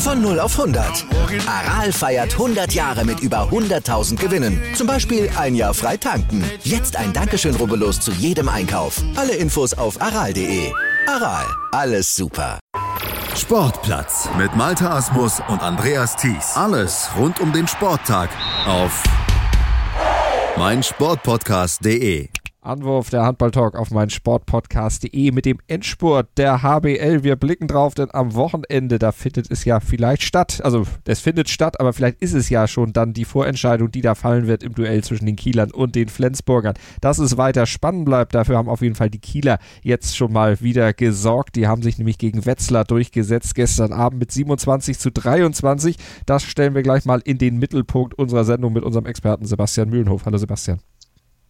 Von 0 auf 100. Aral feiert 100 Jahre mit über 100.000 Gewinnen. Zum Beispiel ein Jahr frei tanken. Jetzt ein Dankeschön, rubbellos zu jedem Einkauf. Alle Infos auf aral.de. Aral, alles super. Sportplatz mit Malta Asmus und Andreas Thies. Alles rund um den Sporttag auf meinsportpodcast.de. Anwurf der Handballtalk auf meinen Sportpodcast.de mit dem Endspurt der HBL. Wir blicken drauf, denn am Wochenende, da findet es ja vielleicht statt. Also, es findet statt, aber vielleicht ist es ja schon dann die Vorentscheidung, die da fallen wird im Duell zwischen den Kielern und den Flensburgern. Dass es weiter spannend bleibt, dafür haben auf jeden Fall die Kieler jetzt schon mal wieder gesorgt. Die haben sich nämlich gegen Wetzlar durchgesetzt gestern Abend mit 27 zu 23. Das stellen wir gleich mal in den Mittelpunkt unserer Sendung mit unserem Experten Sebastian Mühlenhof. Hallo Sebastian.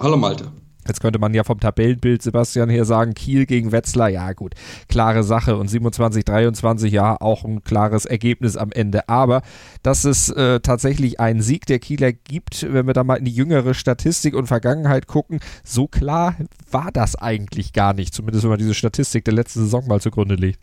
Hallo Malte. Jetzt könnte man ja vom Tabellenbild, Sebastian, hier sagen, Kiel gegen Wetzlar, ja gut, klare Sache und 27, 23, ja, auch ein klares Ergebnis am Ende. Aber dass es äh, tatsächlich einen Sieg der Kieler gibt, wenn wir da mal in die jüngere Statistik und Vergangenheit gucken, so klar war das eigentlich gar nicht, zumindest wenn man diese Statistik der letzten Saison mal zugrunde legt.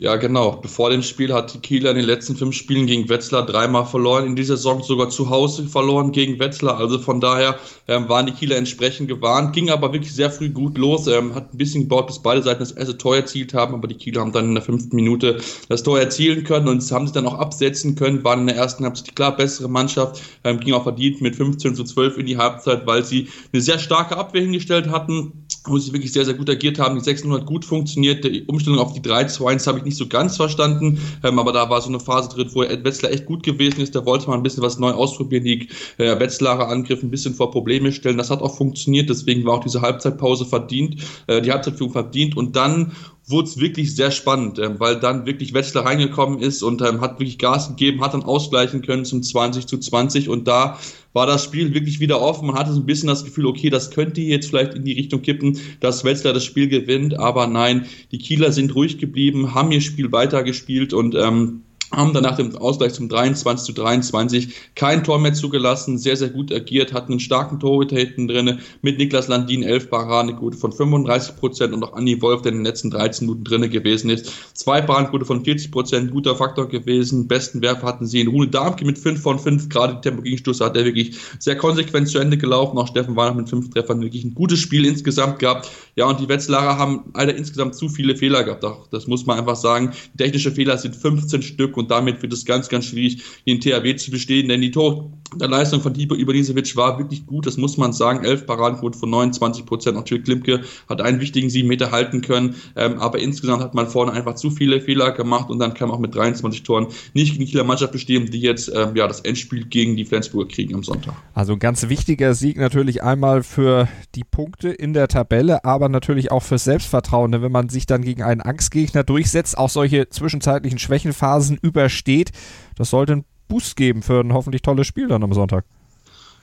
Ja, genau. Bevor dem Spiel hat die Kieler in den letzten fünf Spielen gegen Wetzlar dreimal verloren. In dieser Saison sogar zu Hause verloren gegen Wetzlar. Also von daher ähm, waren die Kieler entsprechend gewarnt. Ging aber wirklich sehr früh gut los. Ähm, hat ein bisschen gebaut, bis beide Seiten das erste Tor erzielt haben. Aber die Kieler haben dann in der fünften Minute das Tor erzielen können und haben sich dann auch absetzen können. Waren in der ersten Halbzeit die klar bessere Mannschaft. Ähm, ging auch verdient mit 15 zu 12 in die Halbzeit, weil sie eine sehr starke Abwehr hingestellt hatten, wo sie wirklich sehr, sehr gut agiert haben. Die 6 hat gut funktioniert. Die Umstellung auf die 3 zu 1 habe ich nicht so ganz verstanden, ähm, aber da war so eine Phase drin, wo Wetzlar echt gut gewesen ist. Da wollte man ein bisschen was neu ausprobieren, die äh, Wetzlarer Angriff ein bisschen vor Probleme stellen. Das hat auch funktioniert, deswegen war auch diese Halbzeitpause verdient, äh, die Halbzeitführung verdient und dann wurde es wirklich sehr spannend, äh, weil dann wirklich Wetzlar reingekommen ist und ähm, hat wirklich Gas gegeben, hat dann ausgleichen können zum 20 zu 20 und da war das Spiel wirklich wieder offen. Man hatte so ein bisschen das Gefühl, okay, das könnte jetzt vielleicht in die Richtung kippen, dass Wetzlar das Spiel gewinnt, aber nein, die Kieler sind ruhig geblieben, haben ihr Spiel weitergespielt und ähm, haben dann nach dem Ausgleich zum 23 zu 23 kein Tor mehr zugelassen, sehr, sehr gut agiert, hatten einen starken Torhüter hinten drin, mit Niklas Landin elf Paradenquote von 35 Prozent und auch Andi Wolf, der in den letzten 13 Minuten drinne gewesen ist. Zwei Paradenquote von 40 Prozent, guter Faktor gewesen. Besten Werfer hatten sie in Rune Darmke mit 5 von 5, gerade die Tempo-Gegenstoße hat er wirklich sehr konsequent zu Ende gelaufen. Auch Steffen Weihnacht mit 5 Treffern wirklich ein gutes Spiel insgesamt gehabt. Ja, und die Wetzlarer haben leider insgesamt zu viele Fehler gehabt. Das muss man einfach sagen. Technische Fehler sind 15 Stück und damit wird es ganz, ganz schwierig, den THW zu bestehen, denn die Tor der Leistung von Tibo Iberisevic war wirklich gut, das muss man sagen. 11 Paradenquote von 29 Prozent. Natürlich Klimke hat einen wichtigen 7 Meter halten können, ähm, aber insgesamt hat man vorne einfach zu viele Fehler gemacht und dann kann man auch mit 23 Toren nicht gegen die Kieler Mannschaft bestehen, die jetzt ähm, ja, das Endspiel gegen die Flensburger kriegen am Sonntag. Also ein ganz wichtiger Sieg natürlich einmal für die Punkte in der Tabelle, aber natürlich auch fürs Selbstvertrauen, denn wenn man sich dann gegen einen Angstgegner durchsetzt, auch solche zwischenzeitlichen Schwächenphasen übersteht, das sollte ein Boost geben für ein hoffentlich tolles Spiel dann am Sonntag.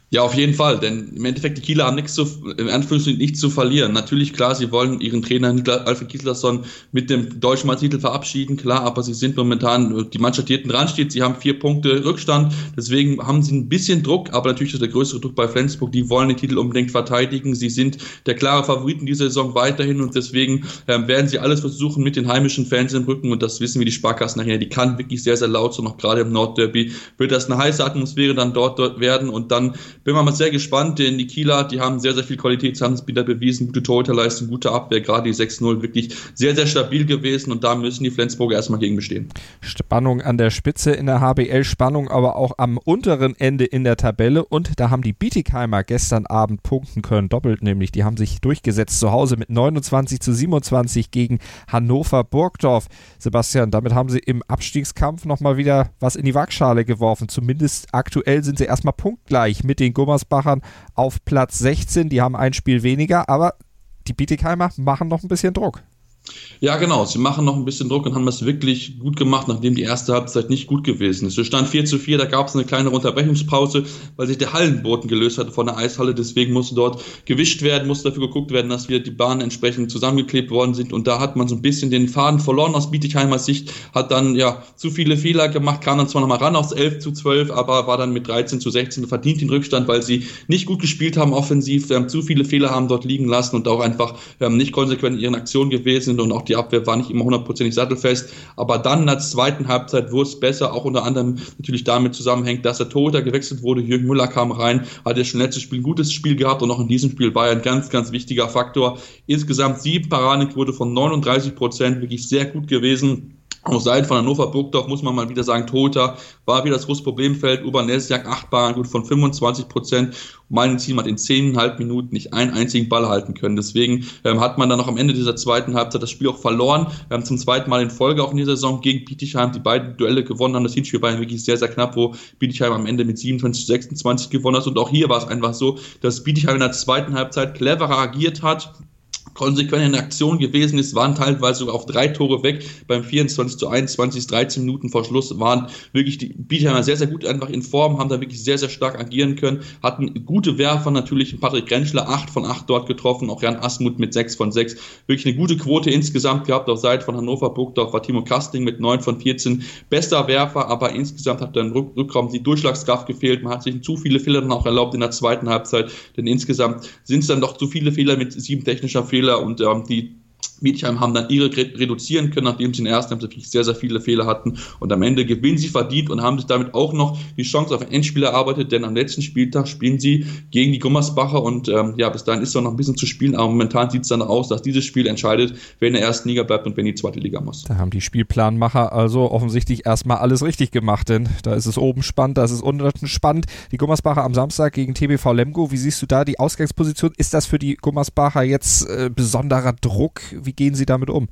Ja, auf jeden Fall, denn im Endeffekt die Kieler haben nichts zu, im Anführungsstrichen nichts zu verlieren. Natürlich, klar, sie wollen ihren Trainer Alfred Gislason mit dem deutschen Meistertitel verabschieden, klar, aber sie sind momentan die Mannschaft, die hinten dran steht, sie haben vier Punkte Rückstand, deswegen haben sie ein bisschen Druck, aber natürlich ist der größere Druck bei Flensburg, die wollen den Titel unbedingt verteidigen, sie sind der klare Favoriten dieser Saison weiterhin und deswegen äh, werden sie alles versuchen mit den heimischen Fans im Rücken und das wissen wir die Sparkassen nachher, die kann wirklich sehr, sehr laut sein, auch gerade im Nordderby wird das eine heiße Atmosphäre dann dort, dort werden und dann bin mal sehr gespannt, denn die Kieler, die haben sehr, sehr viel Qualität, haben es wieder bewiesen, gute Torhüterleistung, gute Abwehr, gerade die 6-0 wirklich sehr, sehr stabil gewesen und da müssen die Flensburger erstmal gegen bestehen. Spannung an der Spitze in der HBL, Spannung aber auch am unteren Ende in der Tabelle und da haben die Bietigheimer gestern Abend punkten können, doppelt nämlich, die haben sich durchgesetzt zu Hause mit 29 zu 27 gegen Hannover Burgdorf. Sebastian, damit haben sie im Abstiegskampf nochmal wieder was in die Waagschale geworfen, zumindest aktuell sind sie erstmal punktgleich mit den Gummersbachern auf Platz 16. Die haben ein Spiel weniger, aber die Bietigheimer machen noch ein bisschen Druck. Ja, genau. Sie machen noch ein bisschen Druck und haben das wirklich gut gemacht, nachdem die erste Halbzeit nicht gut gewesen ist. Es stand 4 zu 4, da gab es eine kleine Unterbrechungspause, weil sich der Hallenboden gelöst hatte von der Eishalle. Deswegen musste dort gewischt werden, musste dafür geguckt werden, dass wir die Bahnen entsprechend zusammengeklebt worden sind. Und da hat man so ein bisschen den Faden verloren aus Bietigheimer Sicht, hat dann ja zu viele Fehler gemacht, kam dann zwar nochmal ran aufs 11 zu 12, aber war dann mit 13 zu 16 verdient den Rückstand, weil sie nicht gut gespielt haben offensiv, ähm, zu viele Fehler haben dort liegen lassen und auch einfach ähm, nicht konsequent in ihren Aktionen gewesen sind und auch die Abwehr war nicht immer hundertprozentig sattelfest. Aber dann in der zweiten Halbzeit wurde es besser, auch unter anderem natürlich damit zusammenhängt, dass der Torhüter gewechselt wurde. Jürgen Müller kam rein, hat ja schon letztes Spiel ein gutes Spiel gehabt und auch in diesem Spiel war er ein ganz, ganz wichtiger Faktor. Insgesamt sieben Paradenquote von 39 Prozent, wirklich sehr gut gewesen. Auf Seiten von Hannover Burgdorf muss man mal wieder sagen, Toter war wieder das große Problemfeld. Urbanesiak acht Bahnen, gut von 25 Prozent. Mein Team hat in zehneinhalb Minuten nicht einen einzigen Ball halten können. Deswegen ähm, hat man dann noch am Ende dieser zweiten Halbzeit das Spiel auch verloren. Wir haben zum zweiten Mal in Folge auch in dieser Saison gegen Bietigheim die beiden Duelle gewonnen haben. Das Hinspiel war wirklich sehr, sehr knapp, wo Bietigheim am Ende mit 27 zu 26 gewonnen hat. Und auch hier war es einfach so, dass Bietigheim in der zweiten Halbzeit cleverer agiert hat konsequent in Aktion gewesen ist, waren teilweise sogar auf drei Tore weg. Beim 24 zu 21, 13 Minuten vor Schluss waren wirklich die Bietheimer sehr, sehr gut einfach in Form, haben da wirklich sehr, sehr stark agieren können, hatten gute Werfer natürlich, Patrick Rentschler 8 von 8 dort getroffen, auch Jan Asmuth mit 6 von 6. Wirklich eine gute Quote insgesamt gehabt auf Seite von Hannover Burgdorf war Timo Kasting mit 9 von 14 bester Werfer, aber insgesamt hat dann Rück Rückraum die Durchschlagskraft gefehlt. Man hat sich zu viele Fehler dann auch erlaubt in der zweiten Halbzeit, denn insgesamt sind es dann doch zu viele Fehler mit sieben technischer Fehler Fehler und ähm, die Mietigheim haben dann ihre reduzieren können, nachdem sie in der ersten Halbzeit sehr, sehr viele Fehler hatten. Und am Ende gewinnen sie verdient und haben sich damit auch noch die Chance auf ein Endspiel erarbeitet, denn am letzten Spieltag spielen sie gegen die Gummersbacher und ähm, ja, bis dahin ist es noch ein bisschen zu spielen, aber momentan sieht es dann aus, dass dieses Spiel entscheidet, wer in der ersten Liga bleibt und wer in die zweite Liga muss. Da haben die Spielplanmacher also offensichtlich erstmal alles richtig gemacht, denn da ist es oben spannend, da ist es unten spannend. Die Gummersbacher am Samstag gegen TBV Lemgo, wie siehst du da die Ausgangsposition? Ist das für die Gummersbacher jetzt äh, besonderer Druck? Wie gehen sie damit um?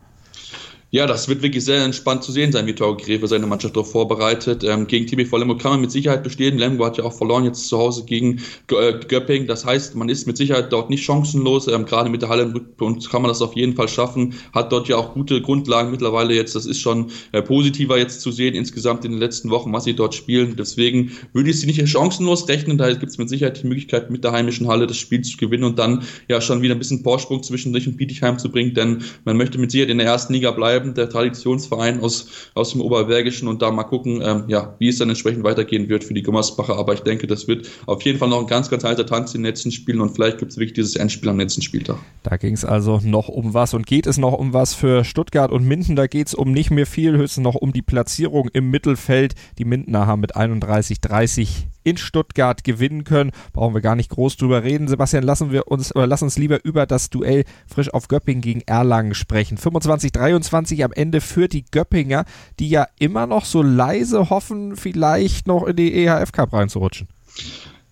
Ja, das wird wirklich sehr entspannt zu sehen sein, wie Tauge Greve seine Mannschaft darauf vorbereitet. Ähm, gegen TBV Lemgo kann man mit Sicherheit bestehen. Lemgo hat ja auch verloren jetzt zu Hause gegen äh, Göpping. Das heißt, man ist mit Sicherheit dort nicht chancenlos. Ähm, gerade mit der Halle im Rückpunkt kann man das auf jeden Fall schaffen. Hat dort ja auch gute Grundlagen mittlerweile jetzt. Das ist schon äh, positiver jetzt zu sehen insgesamt in den letzten Wochen, was sie dort spielen. Deswegen würde ich sie nicht chancenlos rechnen. Da gibt es mit Sicherheit die Möglichkeit, mit der heimischen Halle das Spiel zu gewinnen und dann ja schon wieder ein bisschen Vorsprung zwischen sich und Bietigheim zu bringen. Denn man möchte mit Sicherheit in der ersten Liga bleiben bleiben, der Traditionsverein aus, aus dem Oberbergischen und da mal gucken, ähm, ja, wie es dann entsprechend weitergehen wird für die Gummersbacher. Aber ich denke, das wird auf jeden Fall noch ein ganz, ganz heißer Tanz in den letzten Spielen und vielleicht gibt es wirklich dieses Endspiel am letzten Spieltag. Da ging es also noch um was und geht es noch um was für Stuttgart und Minden. Da geht es um nicht mehr viel, höchstens noch um die Platzierung im Mittelfeld. Die Mindener haben mit 31, 30 in Stuttgart gewinnen können. Brauchen wir gar nicht groß drüber reden. Sebastian, lassen wir uns oder lass uns lieber über das Duell frisch auf Göpping gegen Erlangen sprechen. 25-23 am Ende für die Göppinger, die ja immer noch so leise hoffen, vielleicht noch in die EHF Cup reinzurutschen.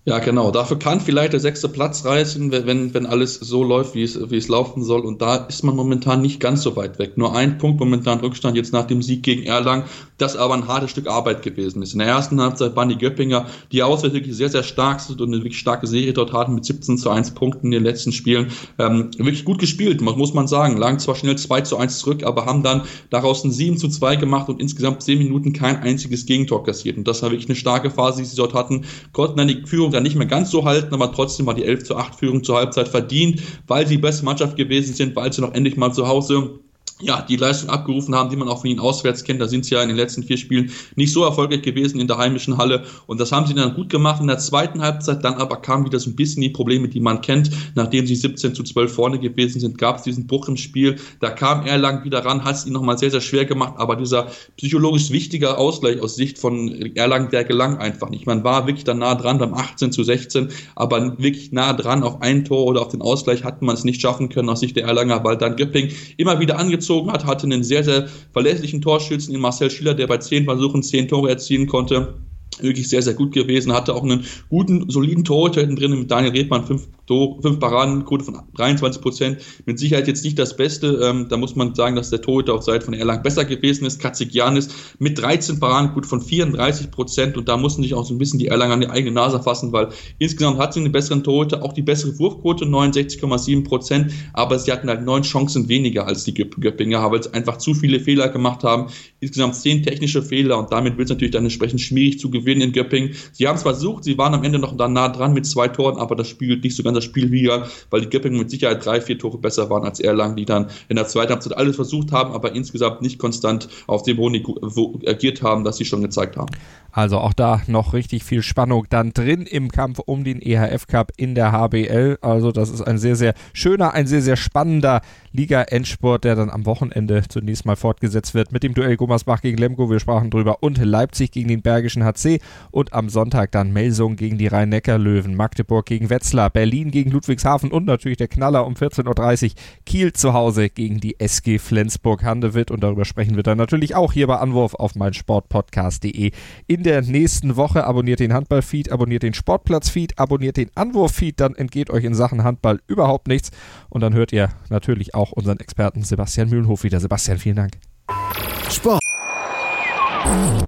Ja, genau. Dafür kann vielleicht der sechste Platz reißen, wenn, wenn alles so läuft, wie es, wie es laufen soll. Und da ist man momentan nicht ganz so weit weg. Nur ein Punkt momentan Rückstand jetzt nach dem Sieg gegen Erlangen, das aber ein hartes Stück Arbeit gewesen ist. In der ersten Halbzeit waren die Göppinger, die auswärts wirklich sehr, sehr stark sind und eine wirklich starke Serie dort hatten mit 17 zu 1 Punkten in den letzten Spielen. Ähm, wirklich gut gespielt, muss man sagen. Lagen zwar schnell 2 zu 1 zurück, aber haben dann daraus ein 7 zu 2 gemacht und insgesamt 10 Minuten kein einziges Gegentor kassiert. Und das war wirklich eine starke Phase, die sie dort hatten. Konnten dann die Führung dann nicht mehr ganz so halten, aber trotzdem war die 11 zu 8 Führung zur Halbzeit verdient, weil sie die beste Mannschaft gewesen sind, weil sie noch endlich mal zu Hause ja, die Leistung abgerufen haben, die man auch von ihnen auswärts kennt. Da sind sie ja in den letzten vier Spielen nicht so erfolgreich gewesen in der heimischen Halle. Und das haben sie dann gut gemacht in der zweiten Halbzeit. Dann aber kamen wieder so ein bisschen die Probleme, die man kennt. Nachdem sie 17 zu 12 vorne gewesen sind, gab es diesen Bruch im Spiel. Da kam Erlangen wieder ran, hat es ihnen nochmal sehr, sehr schwer gemacht. Aber dieser psychologisch wichtige Ausgleich aus Sicht von Erlangen, der gelang einfach nicht. Man war wirklich da nah dran beim 18 zu 16, aber wirklich nah dran auf ein Tor oder auf den Ausgleich hat man es nicht schaffen können aus Sicht der Erlanger, weil dann Göpping immer wieder angezogen gezogen hat, hatte einen sehr, sehr verlässlichen Torschützen in Marcel Schiller, der bei zehn Versuchen zehn Tore erzielen konnte. Wirklich sehr, sehr gut gewesen. Hatte auch einen guten, soliden Torhüter drin mit Daniel Redmann, fünf, Tor, fünf Paradenquote von 23 Prozent. Mit Sicherheit jetzt nicht das Beste. Ähm, da muss man sagen, dass der Torhüter auf Seite von Erlang besser gewesen ist. Katzigianis mit 13 Paradenquote von 34 Prozent. Und da mussten sich auch so ein bisschen die Erlang an die eigene Nase fassen, weil insgesamt hat sie einen besseren Torhüter, auch die bessere Wurfquote, 69,7 Prozent. Aber sie hatten halt neun Chancen weniger als die Göppinger, weil sie einfach zu viele Fehler gemacht haben. Insgesamt zehn technische Fehler und damit wird es natürlich dann entsprechend schwierig zu gewinnen in Göppingen. Sie haben es versucht, sie waren am Ende noch da nah dran mit zwei Toren, aber das spiegelt nicht so ganz das Spiel wieder, weil die Göppingen mit Sicherheit drei, vier Tore besser waren als Erlangen, die dann in der zweiten Halbzeit alles versucht haben, aber insgesamt nicht konstant auf dem Niveau agiert haben, das sie schon gezeigt haben. Also auch da noch richtig viel Spannung dann drin im Kampf um den EHF Cup in der HBL. Also das ist ein sehr, sehr schöner, ein sehr, sehr spannender Liga-Endsport, der dann am Wochenende zunächst mal fortgesetzt wird mit dem Duell Gummersbach gegen Lemgo, wir sprachen drüber, und Leipzig gegen den Bergischen HC und am Sonntag dann Melsung gegen die Rhein-Neckar-Löwen, Magdeburg gegen Wetzlar, Berlin gegen Ludwigshafen und natürlich der Knaller um 14.30 Uhr Kiel zu Hause gegen die SG Flensburg-Handewitt und darüber sprechen wir dann natürlich auch hier bei Anwurf auf meinsportpodcast.de in der nächsten Woche. Abonniert den Handball-Feed, abonniert den Sportplatz-Feed, abonniert den Anwurf-Feed, dann entgeht euch in Sachen Handball überhaupt nichts. Und dann hört ihr natürlich auch unseren Experten Sebastian Mühlenhof wieder. Sebastian, vielen Dank. Sport.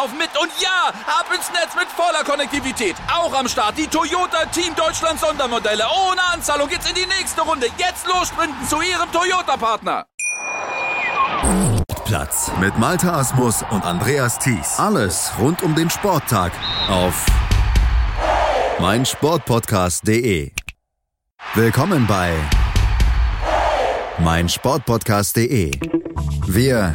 laufen mit. Und ja, ab ins Netz mit voller Konnektivität. Auch am Start die Toyota Team Deutschland Sondermodelle. Ohne Anzahlung geht's in die nächste Runde. Jetzt los sprinten zu ihrem Toyota-Partner. Platz mit Malta Asmus und Andreas Thies. Alles rund um den Sporttag auf meinsportpodcast.de. Willkommen bei meinsportpodcast.de. Wir